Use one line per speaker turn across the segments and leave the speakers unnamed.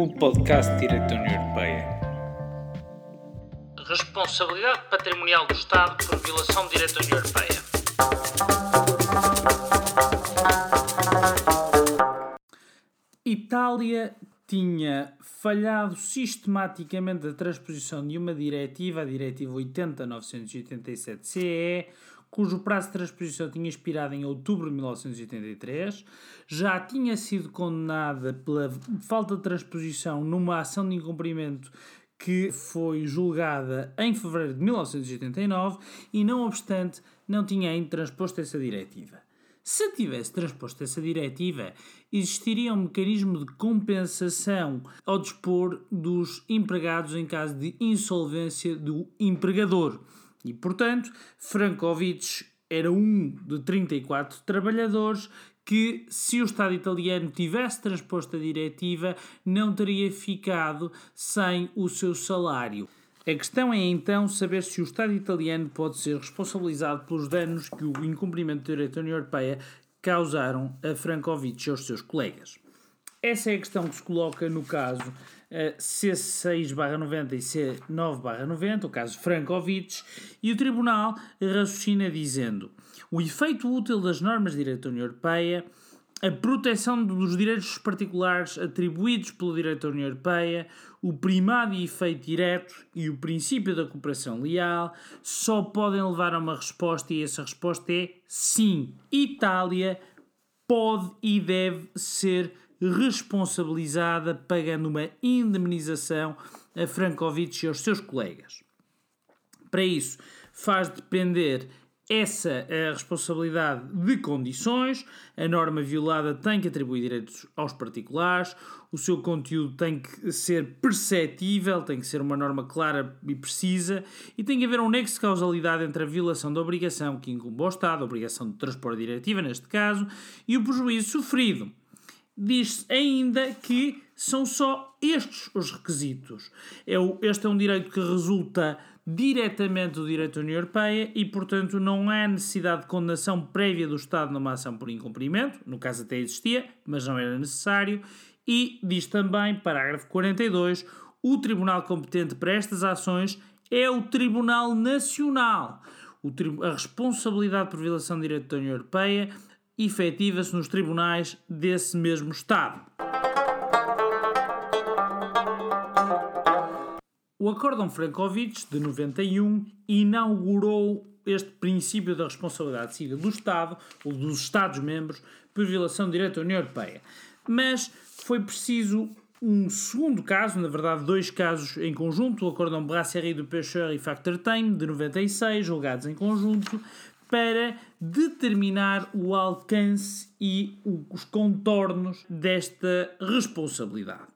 o podcast direito da União Europeia.
Responsabilidade patrimonial do Estado por violação de direito da União Europeia.
Itália tinha falhado sistematicamente a transposição de uma diretiva, a Diretiva 80-987-CE, cujo prazo de transposição tinha expirado em outubro de 1983, já tinha sido condenada pela falta de transposição numa ação de incumprimento que foi julgada em fevereiro de 1989 e, não obstante, não tinha ainda transposto essa diretiva. Se tivesse transposto essa diretiva, existiria um mecanismo de compensação ao dispor dos empregados em caso de insolvência do empregador. E, portanto, Frankovic era um de 34 trabalhadores que, se o Estado italiano tivesse transposto a diretiva, não teria ficado sem o seu salário. A questão é então saber se o Estado italiano pode ser responsabilizado pelos danos que o incumprimento do direito da União Europeia causaram a Frankovic e aos seus colegas. Essa é a questão que se coloca no caso C6-90 e C9-90, o caso Frankovic, e o Tribunal raciocina dizendo o efeito útil das normas de direito da União Europeia a proteção dos direitos particulares atribuídos pelo direito da União Europeia, o primado e efeito direto e o princípio da cooperação leal só podem levar a uma resposta e essa resposta é sim. Itália pode e deve ser responsabilizada pagando uma indemnização a Frankovic e aos seus colegas. Para isso, faz depender essa a responsabilidade de condições. A norma violada tem que atribuir direitos aos particulares. O seu conteúdo tem que ser perceptível, tem que ser uma norma clara e precisa. E tem que haver um nexo de causalidade entre a violação da obrigação que incumbe ao Estado, a obrigação de transporte diretiva, neste caso, e o prejuízo sofrido. Diz-se ainda que são só estes os requisitos. É este é um direito que resulta diretamente do direito da União Europeia e, portanto, não há necessidade de condenação prévia do Estado numa ação por incumprimento, no caso até existia, mas não era necessário, e diz também, parágrafo 42, o tribunal competente para estas ações é o Tribunal Nacional. O tri a responsabilidade por violação de direito da União Europeia efetiva-se nos tribunais desse mesmo Estado. O Acórdão Frankovic, de 91, inaugurou este princípio da responsabilidade civil do Estado, ou dos Estados-membros, por violação do direito da União Europeia. Mas foi preciso um segundo caso, na verdade dois casos em conjunto, o Acórdão Brasserie do Pêcheur e Factor Time, de 96, julgados em conjunto, para determinar o alcance e os contornos desta responsabilidade.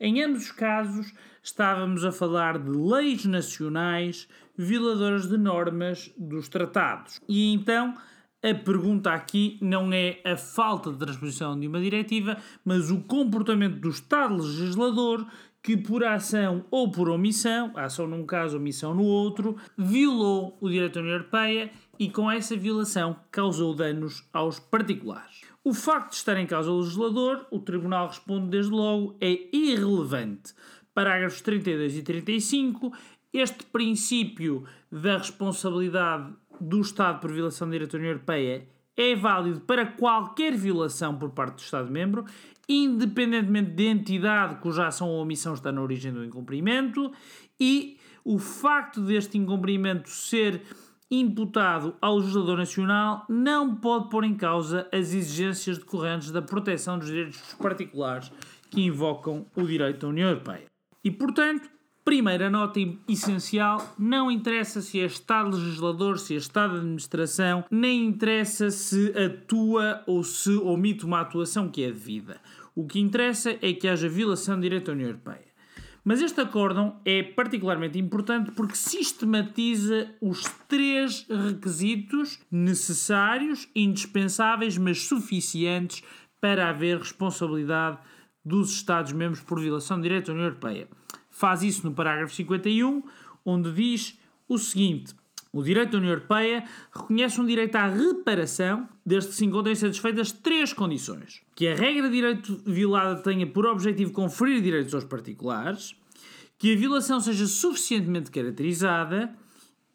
Em ambos os casos, estávamos a falar de leis nacionais violadoras de normas dos tratados. E então a pergunta aqui não é a falta de transposição de uma diretiva, mas o comportamento do Estado legislador que, por ação ou por omissão, ação num caso, omissão no outro, violou o direito da União Europeia e, com essa violação, causou danos aos particulares. O facto de estar em causa o legislador, o Tribunal responde desde logo, é irrelevante. Parágrafos 32 e 35, este princípio da responsabilidade do Estado por violação da União Europeia é válido para qualquer violação por parte do Estado-membro, independentemente de entidade cuja ação ou omissão está na origem do incumprimento, e o facto deste incumprimento ser imputado ao legislador nacional não pode pôr em causa as exigências decorrentes da proteção dos direitos particulares que invocam o direito da União Europeia. E, portanto, primeira nota essencial: não interessa se é Estado legislador, se é Estado de administração, nem interessa se atua ou se omite uma atuação que é devida. O que interessa é que haja violação de direito da União Europeia. Mas este acórdão é particularmente importante porque sistematiza os três requisitos necessários, indispensáveis, mas suficientes para haver responsabilidade dos Estados-membros por violação de direito da União Europeia. Faz isso no parágrafo 51, onde diz o seguinte: O direito da União Europeia reconhece um direito à reparação desde que se encontrem satisfeitas três condições. Que a regra de direito violada tenha por objetivo conferir direitos aos particulares, que a violação seja suficientemente caracterizada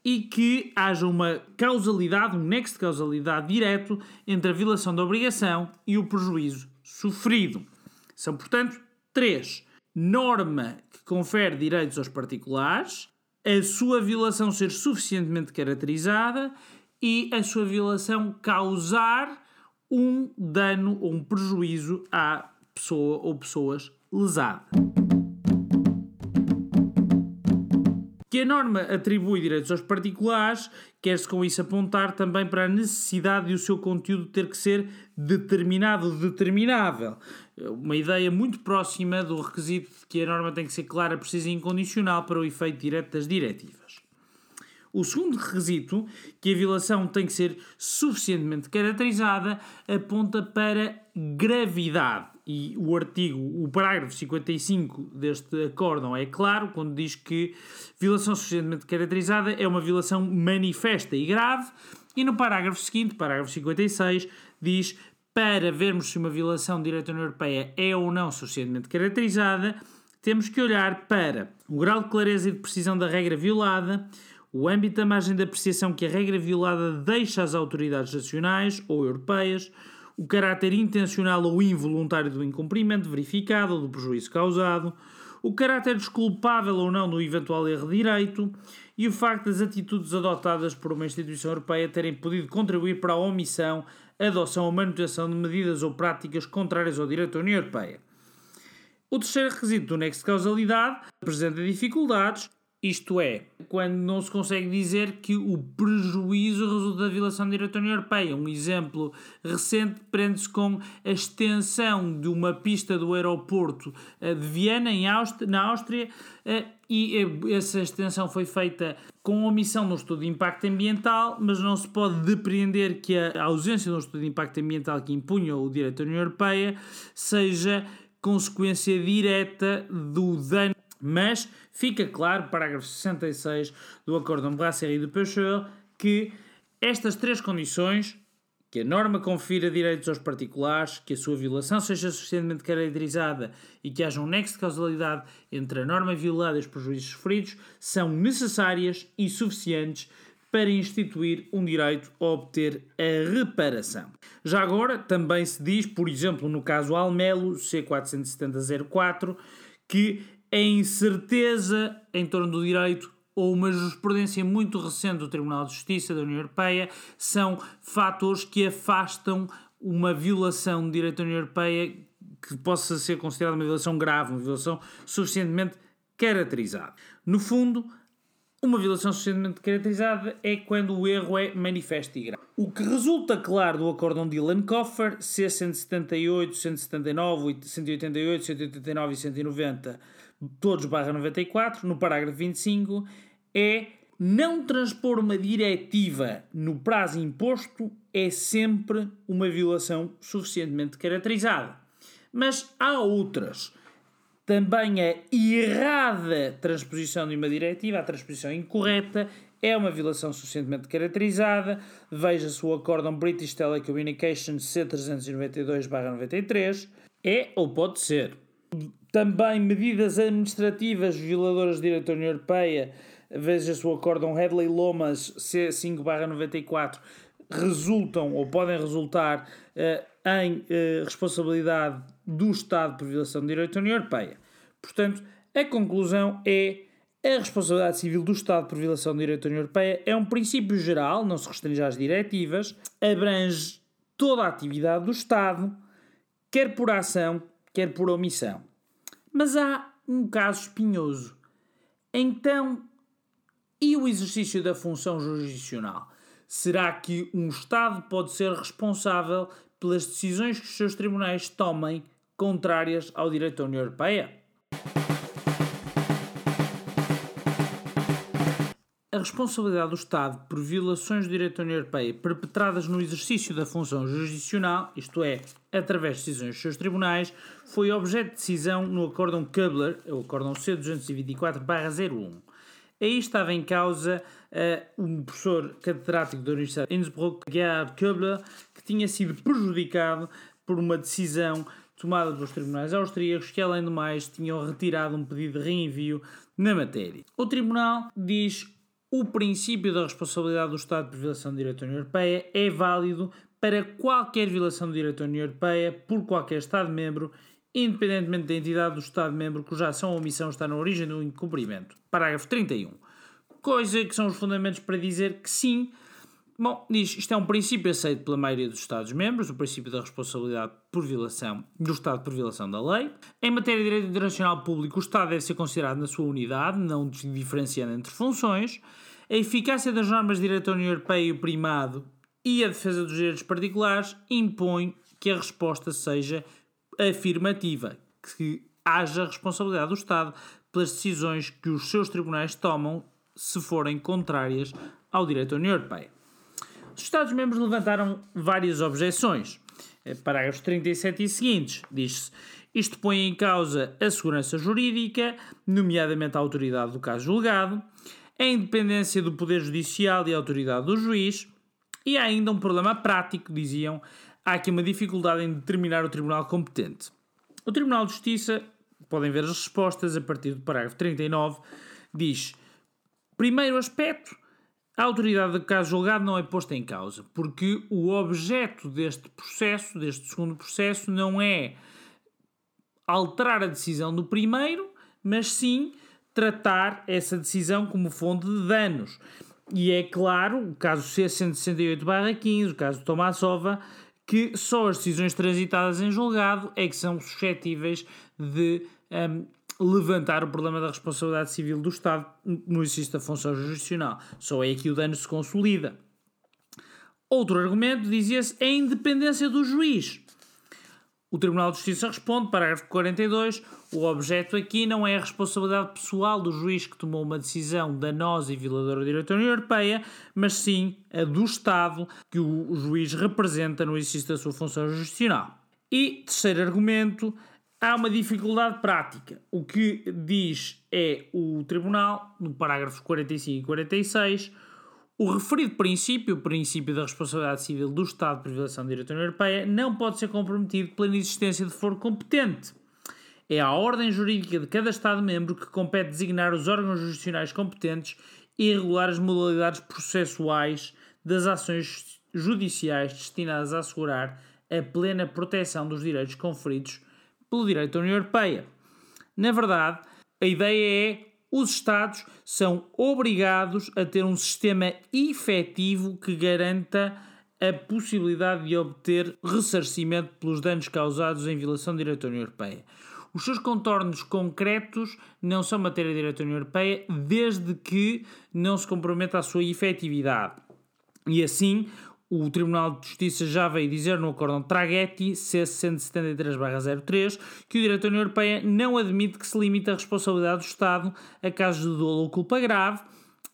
e que haja uma causalidade, um nexo de causalidade direto entre a violação da obrigação e o prejuízo sofrido. São, portanto, três. Norma que confere direitos aos particulares, a sua violação ser suficientemente caracterizada e a sua violação causar um dano ou um prejuízo à pessoa ou pessoas lesadas. Que a norma atribui direitos aos particulares, quer-se com isso apontar também para a necessidade de o seu conteúdo ter que ser determinado, determinável. Uma ideia muito próxima do requisito de que a norma tem que ser clara, precisa e incondicional para o efeito direto das diretivas. O segundo requisito, que a violação tem que ser suficientemente caracterizada, aponta para gravidade. E o artigo, o parágrafo 55 deste acórdão é claro quando diz que violação suficientemente caracterizada é uma violação manifesta e grave. E no parágrafo seguinte, parágrafo 56, diz para vermos se uma violação de direito da União Europeia é ou não suficientemente caracterizada, temos que olhar para o grau de clareza e de precisão da regra violada, o âmbito da margem de apreciação que a regra violada deixa às autoridades nacionais ou europeias, o caráter intencional ou involuntário do incumprimento verificado ou do prejuízo causado, o caráter desculpável ou não do eventual erro de direito e o facto das atitudes adotadas por uma instituição europeia terem podido contribuir para a omissão, adoção ou manutenção de medidas ou práticas contrárias ao direito da União Europeia. O terceiro requisito do nexo de causalidade apresenta dificuldades, isto é, quando não se consegue dizer que o prejuízo resulta da violação da União Europeia. Um exemplo recente prende-se com a extensão de uma pista do aeroporto eh, de Viena, em Áustria, na Áustria, eh, e eh, essa extensão foi feita com omissão no estudo de impacto ambiental, mas não se pode depreender que a ausência de um estudo de impacto ambiental que impunha o direito União Europeia seja consequência direta do dano mas fica claro, parágrafo 66 do Acórdão de Brasserie de Pêcheur, que estas três condições, que a norma confira direitos aos particulares, que a sua violação seja suficientemente caracterizada e que haja um nexo de causalidade entre a norma violada e os prejuízos sofridos, são necessárias e suficientes para instituir um direito a obter a reparação. Já agora, também se diz, por exemplo, no caso Almelo C47004, que a incerteza em torno do direito ou uma jurisprudência muito recente do Tribunal de Justiça da União Europeia são fatores que afastam uma violação de direito da União Europeia que possa ser considerada uma violação grave, uma violação suficientemente caracterizada. No fundo, uma violação suficientemente caracterizada é quando o erro é manifesto e grave. O que resulta claro do acórdão de Coffer, C178, 179, 188, 189 e 190 todos barra 94, no parágrafo 25, é não transpor uma diretiva no prazo imposto é sempre uma violação suficientemente caracterizada. Mas há outras. Também a errada transposição de uma diretiva, a transposição incorreta, é uma violação suficientemente caracterizada. Veja-se o acórdão British Telecommunications C392-93. É ou pode ser também medidas administrativas violadoras de direito da União Europeia, veja-se o acórdão Headley Lomas C5-94, resultam ou podem resultar uh, em uh, responsabilidade do Estado por violação de direito da União Europeia. Portanto, a conclusão é a responsabilidade civil do Estado por violação de direito da União Europeia é um princípio geral, não se restringe às diretivas, abrange toda a atividade do Estado, quer por ação, quer por omissão. Mas há um caso espinhoso. Então, e o exercício da função jurisdicional? Será que um Estado pode ser responsável pelas decisões que os seus tribunais tomem contrárias ao direito da União Europeia? Responsabilidade do Estado por violações do direito da União Europeia perpetradas no exercício da função jurisdicional, isto é, através de decisões dos seus tribunais, foi objeto de decisão no Acórdão Kubler, o Acórdão C224-01. Aí estava em causa uh, um professor catedrático da Universidade de Innsbruck, Gerhard Köbler, que tinha sido prejudicado por uma decisão tomada pelos tribunais austríacos que, além do mais, tinham retirado um pedido de reenvio na matéria. O tribunal diz o princípio da responsabilidade do Estado por violação do direito da União Europeia é válido para qualquer violação do direito da União Europeia por qualquer Estado-membro, independentemente da entidade do Estado-membro cuja ação ou omissão está na origem do incumprimento. Parágrafo 31. Coisa que são os fundamentos para dizer que sim, Bom, diz, isto é um princípio aceito pela maioria dos Estados-membros, o princípio da responsabilidade por violação do Estado por violação da lei. Em matéria de direito internacional público, o Estado deve ser considerado na sua unidade, não diferenciando entre funções. A eficácia das normas de direito da União Europeia e o primado e a defesa dos direitos particulares impõe que a resposta seja afirmativa, que haja responsabilidade do Estado pelas decisões que os seus tribunais tomam se forem contrárias ao direito da União Europeia. Os Estados-membros levantaram várias objeções. Eh, parágrafos 37 e seguintes, diz-se: isto põe em causa a segurança jurídica, nomeadamente a autoridade do caso julgado, a independência do Poder Judicial e a autoridade do juiz, e há ainda um problema prático, diziam, há aqui uma dificuldade em determinar o tribunal competente. O Tribunal de Justiça, podem ver as respostas a partir do parágrafo 39, diz: primeiro aspecto, a autoridade do caso julgado não é posta em causa, porque o objeto deste processo, deste segundo processo, não é alterar a decisão do primeiro, mas sim tratar essa decisão como fonte de danos. E é claro, o caso C168-15, o caso de Tomasova, que só as decisões transitadas em julgado é que são suscetíveis de um, levantar o problema da responsabilidade civil do Estado no exercício da função jurisdicional. Só é que o dano se consolida. Outro argumento dizia-se é a independência do juiz. O Tribunal de Justiça responde, parágrafo 42, o objeto aqui não é a responsabilidade pessoal do juiz que tomou uma decisão danosa e violadora do direito da União Europeia, mas sim a do Estado que o juiz representa no exercício da sua função jurisdicional. E, terceiro argumento, há uma dificuldade prática. O que diz é o Tribunal, no parágrafos 45 e 46, o referido princípio, o princípio da responsabilidade civil do Estado da direito da União Europeia, não pode ser comprometido pela inexistência de foro competente. É a ordem jurídica de cada Estado-membro que compete designar os órgãos jurisdicionais competentes e regular as modalidades processuais das ações judiciais destinadas a assegurar a plena proteção dos direitos conferidos pelo direito da União Europeia. Na verdade, a ideia é os Estados são obrigados a ter um sistema efetivo que garanta a possibilidade de obter ressarcimento pelos danos causados em violação do direito da União Europeia. Os seus contornos concretos não são matéria de direito da União Europeia desde que não se comprometa a sua efetividade. E assim, o Tribunal de Justiça já veio dizer no acórdão Traghetti C173-03 que o direito da União Europeia não admite que se limite a responsabilidade do Estado a casos de dolo ou culpa grave,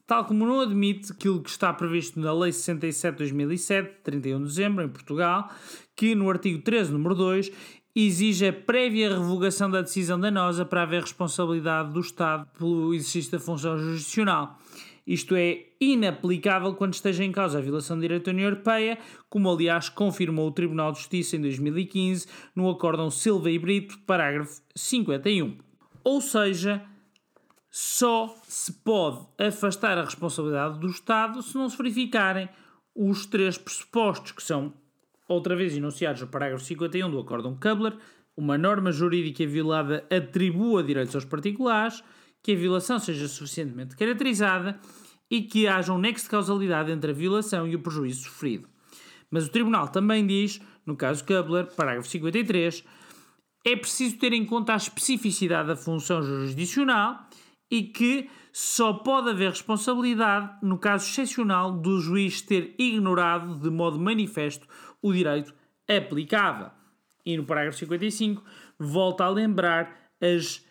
tal como não admite aquilo que está previsto na Lei 67-2007, 31 de dezembro, em Portugal, que no artigo 13, número 2, exige a prévia revogação da decisão danosa para haver responsabilidade do Estado pelo exercício da função jurisdicional. Isto é inaplicável quando esteja em causa a violação do direito da União Europeia, como aliás confirmou o Tribunal de Justiça em 2015 no Acórdão Silva e Brito, parágrafo 51. Ou seja, só se pode afastar a responsabilidade do Estado se não se verificarem os três pressupostos que são outra vez enunciados no parágrafo 51 do Acórdão Kubler, uma norma jurídica violada atribua direitos aos particulares, que a violação seja suficientemente caracterizada e que haja um nexo de causalidade entre a violação e o prejuízo sofrido. Mas o Tribunal também diz, no caso Kubler, parágrafo 53, é preciso ter em conta a especificidade da função jurisdicional e que só pode haver responsabilidade no caso excepcional do juiz ter ignorado de modo manifesto o direito aplicável. E no parágrafo 55 volta a lembrar as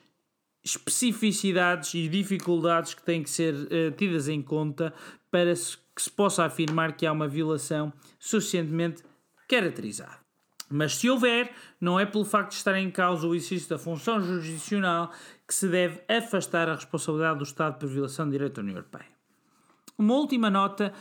especificidades e dificuldades que têm que ser uh, tidas em conta para que se possa afirmar que há uma violação suficientemente caracterizada. Mas se houver, não é pelo facto de estar em causa o exercício da função jurisdicional que se deve afastar a responsabilidade do Estado por violação de direito da União Europeia. Uma última nota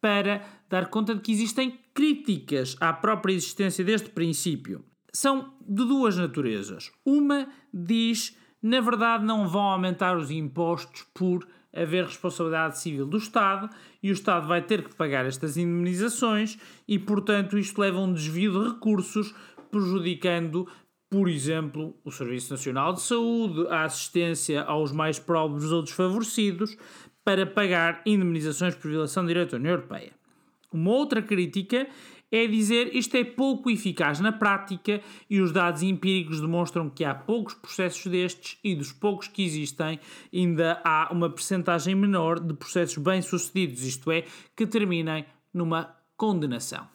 para dar conta de que existem críticas à própria existência deste princípio. São de duas naturezas. Uma diz, na verdade, não vão aumentar os impostos por haver responsabilidade civil do Estado e o Estado vai ter que pagar estas indemnizações e, portanto, isto leva a um desvio de recursos, prejudicando, por exemplo, o Serviço Nacional de Saúde, a assistência aos mais pobres ou desfavorecidos, para pagar indemnizações por violação de direito da União Europeia. Uma outra crítica é dizer isto é pouco eficaz na prática e os dados empíricos demonstram que há poucos processos destes e dos poucos que existem ainda há uma percentagem menor de processos bem-sucedidos, isto é, que terminem numa condenação.